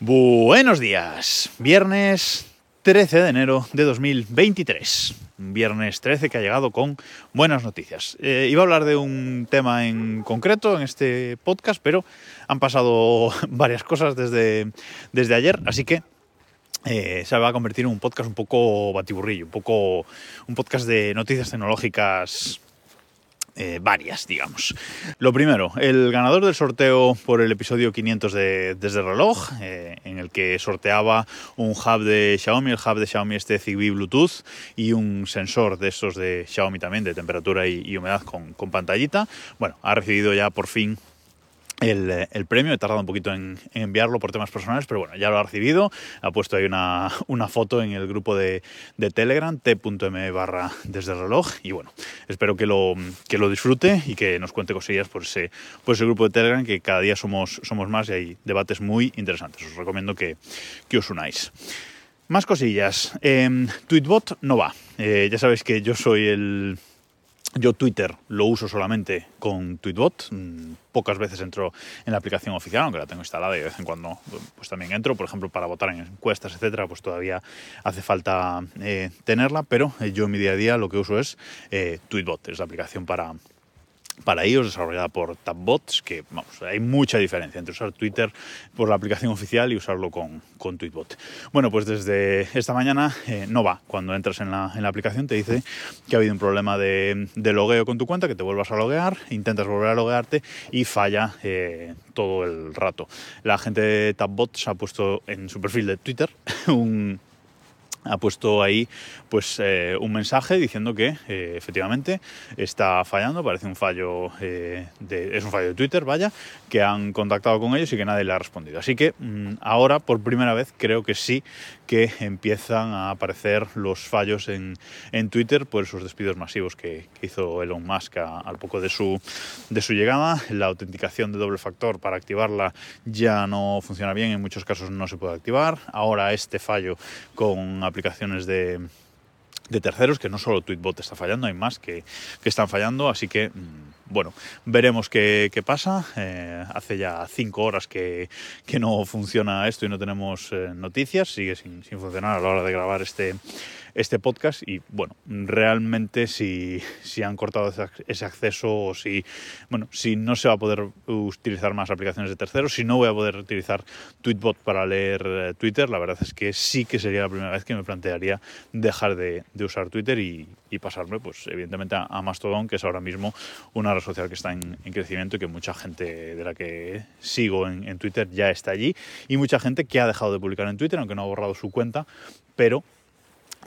Buenos días, viernes 13 de enero de 2023. Un viernes 13 que ha llegado con buenas noticias. Eh, iba a hablar de un tema en concreto en este podcast, pero han pasado varias cosas desde, desde ayer, así que eh, se va a convertir en un podcast un poco batiburrillo, un poco un podcast de noticias tecnológicas eh, varias, digamos. Lo primero, el ganador del sorteo por el episodio 500 de Desde el Reloj, eh, en el que sorteaba un hub de Xiaomi, el hub de Xiaomi este Zigbee Bluetooth y un sensor de estos de Xiaomi también, de temperatura y, humedad con, con pantallita. Bueno, ha recibido ya por fin el, premio. He tardado un poquito en, en, enviarlo por temas personales, pero bueno, ya lo ha recibido. Ha puesto ahí una, una foto en el grupo de, Telegram, t.m barra desde el reloj. Y bueno, espero que lo, que lo disfrute y que nos cuente cosillas por ese, por ese grupo de Telegram, que cada día somos, somos más y hay debates muy interesantes. Os recomiendo que, que os unáis. Más cosillas. Eh, Tweetbot no va. Eh, ya sabéis que yo soy el yo Twitter lo uso solamente con Tweetbot, mm, pocas veces entro en la aplicación oficial, aunque la tengo instalada y de vez en cuando pues también entro, por ejemplo, para votar en encuestas, etcétera, pues todavía hace falta eh, tenerla, pero eh, yo en mi día a día lo que uso es eh, Tweetbot, es la aplicación para, para ellos, desarrollada por Tabbots, que vamos, hay mucha diferencia entre usar Twitter por la aplicación oficial y usarlo con, con Tweetbot. Bueno, pues desde esta mañana eh, no va. Cuando entras en la, en la, aplicación te dice que ha habido un problema de, de, logueo con tu cuenta, que te vuelvas a loguear, intentas volver a loguearte y falla eh, todo el rato. La gente de Tabbots ha puesto en su perfil de Twitter un ha puesto ahí pues eh, un mensaje diciendo que eh, efectivamente está fallando, parece un fallo eh, de, es un fallo de Twitter, vaya, que han contactado con ellos y que nadie le ha respondido. Así que mmm, ahora por primera vez creo que sí que empiezan a aparecer los fallos en, en Twitter por esos despidos masivos que, hizo Elon Musk al poco de su, de su llegada. La autenticación de doble factor para activarla ya no funciona bien, en muchos casos no se puede activar. Ahora este fallo con aplicaciones de, de terceros, que no solo Tweetbot está fallando, hay más que, están fallando, así que bueno, veremos qué, pasa. Eh, hace ya cinco horas que, no funciona esto y no tenemos eh, noticias, sigue sin, funcionar a la hora de grabar este, este podcast y bueno, realmente si, si han cortado ese acceso o si, bueno, si no se va a poder utilizar más aplicaciones de terceros, si no voy a poder utilizar Tweetbot para leer eh, Twitter, la verdad es que sí que sería la primera vez que me plantearía dejar de, de usar Twitter y, y, pasarme, pues evidentemente a, Mastodon, que es ahora mismo una red social que está en, en, crecimiento y que mucha gente de la que sigo en Twitter ya está allí y mucha gente que ha dejado de publicar en Twitter, aunque no ha borrado su cuenta, pero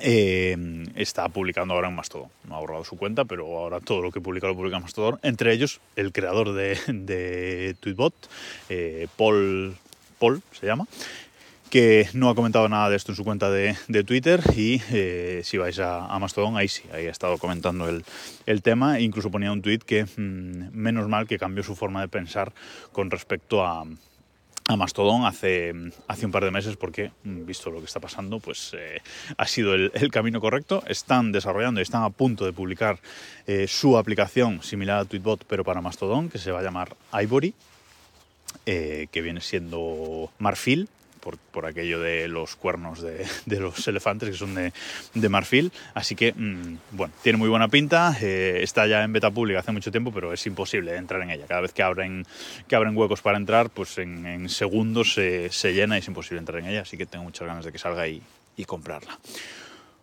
eh, está publicando ahora en Mastodon. No ha borrado su cuenta, pero ahora todo lo que publica lo publica en Mastodon. Entre ellos, el creador de, de Tweetbot, eh, Paul, Paul se llama, que no ha comentado nada de esto en su cuenta de, de Twitter y eh, si vais a, a, Mastodon, ahí sí, ahí ha estado comentando el, el tema incluso ponía un tweet que mmm, menos mal que cambió su forma de pensar con respecto a, a Mastodon hace, hace un par de meses porque, visto lo que está pasando, pues eh, ha sido el, el, camino correcto. Están desarrollando y están a punto de publicar eh, su aplicación similar a Tweetbot, pero para Mastodon, que se va a llamar Ivory, eh, que viene siendo marfil, por, por, aquello de los cuernos de, de, los elefantes que son de, de marfil. Así que, mmm, bueno, tiene muy buena pinta. Eh, está ya en beta pública hace mucho tiempo, pero es imposible entrar en ella. Cada vez que abren, que abren huecos para entrar, pues en, en segundos se, se, llena y es imposible entrar en ella. Así que tengo muchas ganas de que salga y, y comprarla.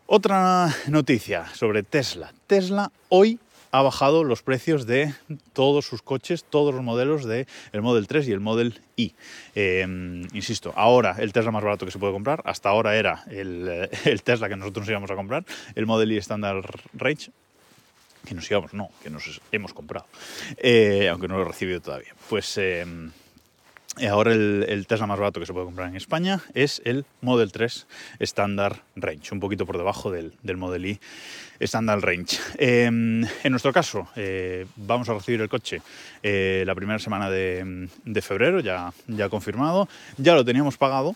Otra noticia sobre Tesla. Tesla hoy ha bajado los precios de todos sus coches, todos los modelos del de Model 3 y el Model I. Eh, insisto, ahora el Tesla más barato que se puede comprar, hasta ahora era el, el Tesla que nosotros nos íbamos a comprar, el Model I Standard Range, que nos íbamos, no, que nos hemos comprado, eh, aunque no lo he recibido todavía. Pues eh, ahora el, Tesla más barato que se puede comprar en España es el Model 3 Standard Range, un poquito por debajo del, del Model I Standard Range. Eh, en nuestro caso, eh, vamos a recibir el coche eh, la primera semana de, de febrero, ya, ya confirmado, ya lo teníamos pagado.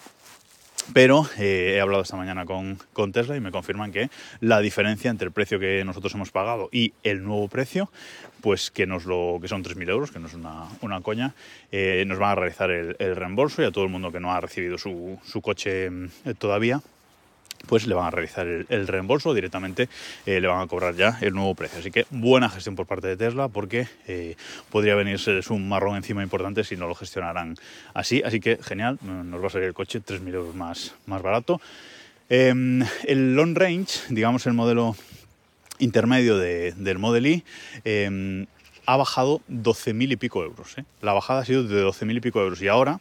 Pero eh, he hablado esta mañana con, Tesla y me confirman que la diferencia entre el precio que nosotros hemos pagado y el nuevo precio, pues que, nos lo, que son 3.000 euros, que no es una, coña, eh, nos van a realizar el, reembolso y a todo el mundo que no ha recibido su, coche eh, todavía, pues le van a realizar el, reembolso directamente, eh, le van a cobrar ya el nuevo precio. Así que buena gestión por parte de Tesla porque eh, podría venirse un marrón encima importante si no lo gestionaran así. Así que genial, nos va a salir el coche 3.000 euros más, más barato. Eh, el long range, digamos el modelo intermedio de, del Model I, em, ha bajado 12.000 y pico euros. ¿eh? La bajada ha sido de 12.000 y pico euros y ahora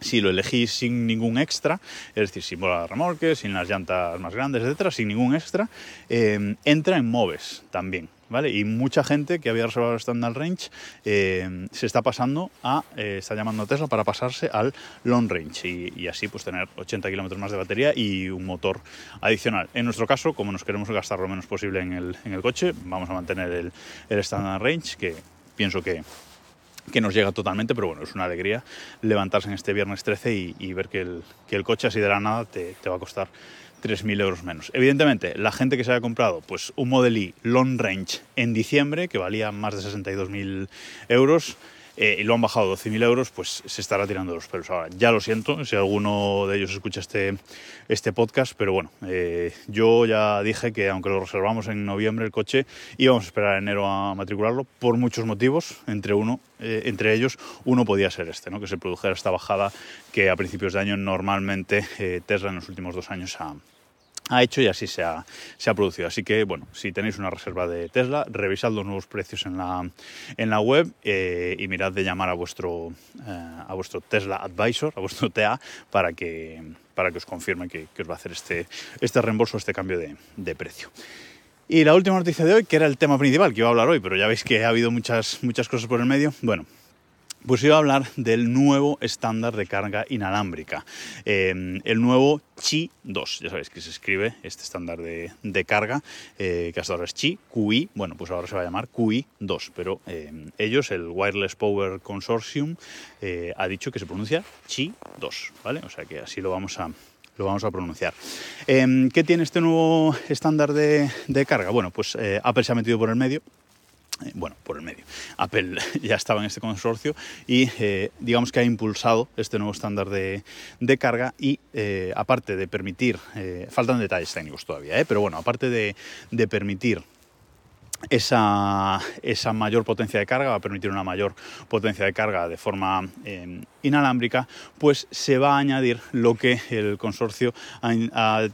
si lo elegís sin ningún extra, es decir, sin bola de remolque, sin las llantas más grandes, etcétera, sin ningún extra, eh, entra en Moves también. ¿Vale? Y mucha gente que había reservado el Standard Range eh, se está pasando a, eh, está llamando a Tesla para pasarse al Long Range y, así pues tener 80 kilómetros más de batería y un motor adicional. En nuestro caso, como nos queremos gastar lo menos posible en el, en el coche, vamos a mantener el, el Standard Range, que pienso que, que nos llega totalmente, pero bueno, es una alegría levantarse en este viernes 13 y, ver que el, que el, coche así de la nada te, te va a costar 3.000 euros menos. Evidentemente, la gente que se haya comprado pues, un Model Long Range en diciembre, que valía más de 62.000 euros, eh, y lo han bajado 12.000 euros, pues se estará tirando los pelos ahora. Ya lo siento si alguno de ellos escucha este, este podcast, pero bueno, eh, yo ya dije que aunque lo reservamos en noviembre el coche, íbamos a esperar enero a matricularlo por muchos motivos, entre, uno, eh, entre ellos uno podía ser este, ¿no? que se produjera esta bajada que a principios de año normalmente Tesla en los últimos dos años ha, ha hecho y así se ha, se ha, producido. Así que, bueno, si tenéis una reserva de Tesla, revisad los nuevos precios en la, en la web eh, y mirad de llamar a vuestro, eh, a vuestro Tesla Advisor, a vuestro TA, para que, para que os confirme que, que os va a hacer este, este reembolso, este cambio de, de precio. Y la última noticia de hoy, que era el tema principal que iba a hablar hoy, pero ya veis que ha habido muchas, muchas cosas por el medio. Bueno, pues iba a hablar del nuevo estándar de carga inalámbrica, eh, el nuevo Qi 2. Ya sabéis que se escribe este estándar de, de carga, eh, que hasta ahora es Qi, QI, bueno, pues ahora se va a llamar QI 2, pero eh, ellos, el Wireless Power Consortium, ha dicho que se pronuncia Qi 2, ¿vale? O sea que así lo vamos a, lo vamos a pronunciar. Eh, ¿Qué tiene este nuevo estándar de, de carga? Bueno, pues Apple se ha metido por el medio bueno, por el medio. Apple ya estaba en este consorcio y eh, digamos que ha impulsado este nuevo estándar de, de carga y eh, aparte de permitir, eh, faltan detalles técnicos todavía, pero bueno, aparte de, de permitir esa, esa, mayor potencia de carga, va a permitir una mayor potencia de carga de forma eh, inalámbrica, pues se va a añadir lo que el consorcio ha,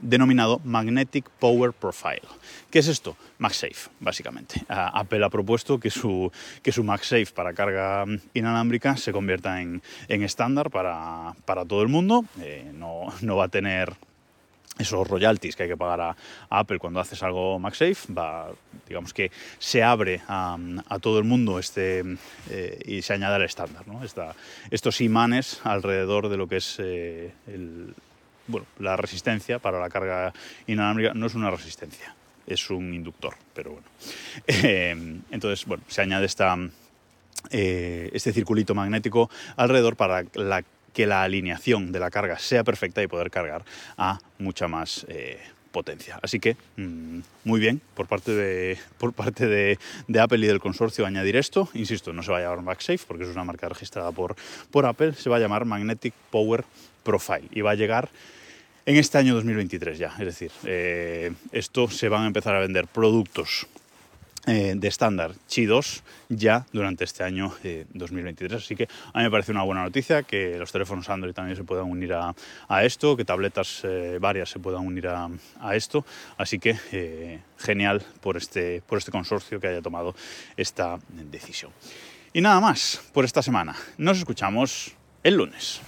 denominado Magnetic Power Profile. ¿Qué es esto? MagSafe, básicamente. Apple ha propuesto que su, que su MagSafe para carga inalámbrica se convierta en, en estándar para, para, todo el mundo. Eh, no, no va a tener esos royalties que hay que pagar a, Apple cuando haces algo MagSafe, va, digamos que se abre a, todo el mundo este, eh, y se añade al estándar, estos imanes alrededor de lo que es eh, bueno, la resistencia para la carga inalámbrica, no es una resistencia, es un inductor, pero bueno. Eh, entonces, bueno, se añade eh, este circulito magnético alrededor para la que la alineación de la carga sea perfecta y poder cargar a mucha más eh, potencia. Así que mmm, muy bien por parte, de, por parte de, Apple y del consorcio añadir esto. Insisto, no se va a llamar MagSafe porque es una marca registrada por, por Apple, se va a llamar Magnetic Power Profile y va a llegar en este año 2023 ya. Es decir, eh, esto se van a empezar a vender productos eh, de estándar Qi 2 ya durante este año eh, 2023. Así que a mí me parece una buena noticia que los teléfonos Android también se puedan unir a, a esto, que tabletas eh, varias se puedan unir a, a esto. Así que eh, genial por este, por este consorcio que haya tomado esta decisión. Y nada más por esta semana. Nos escuchamos el lunes.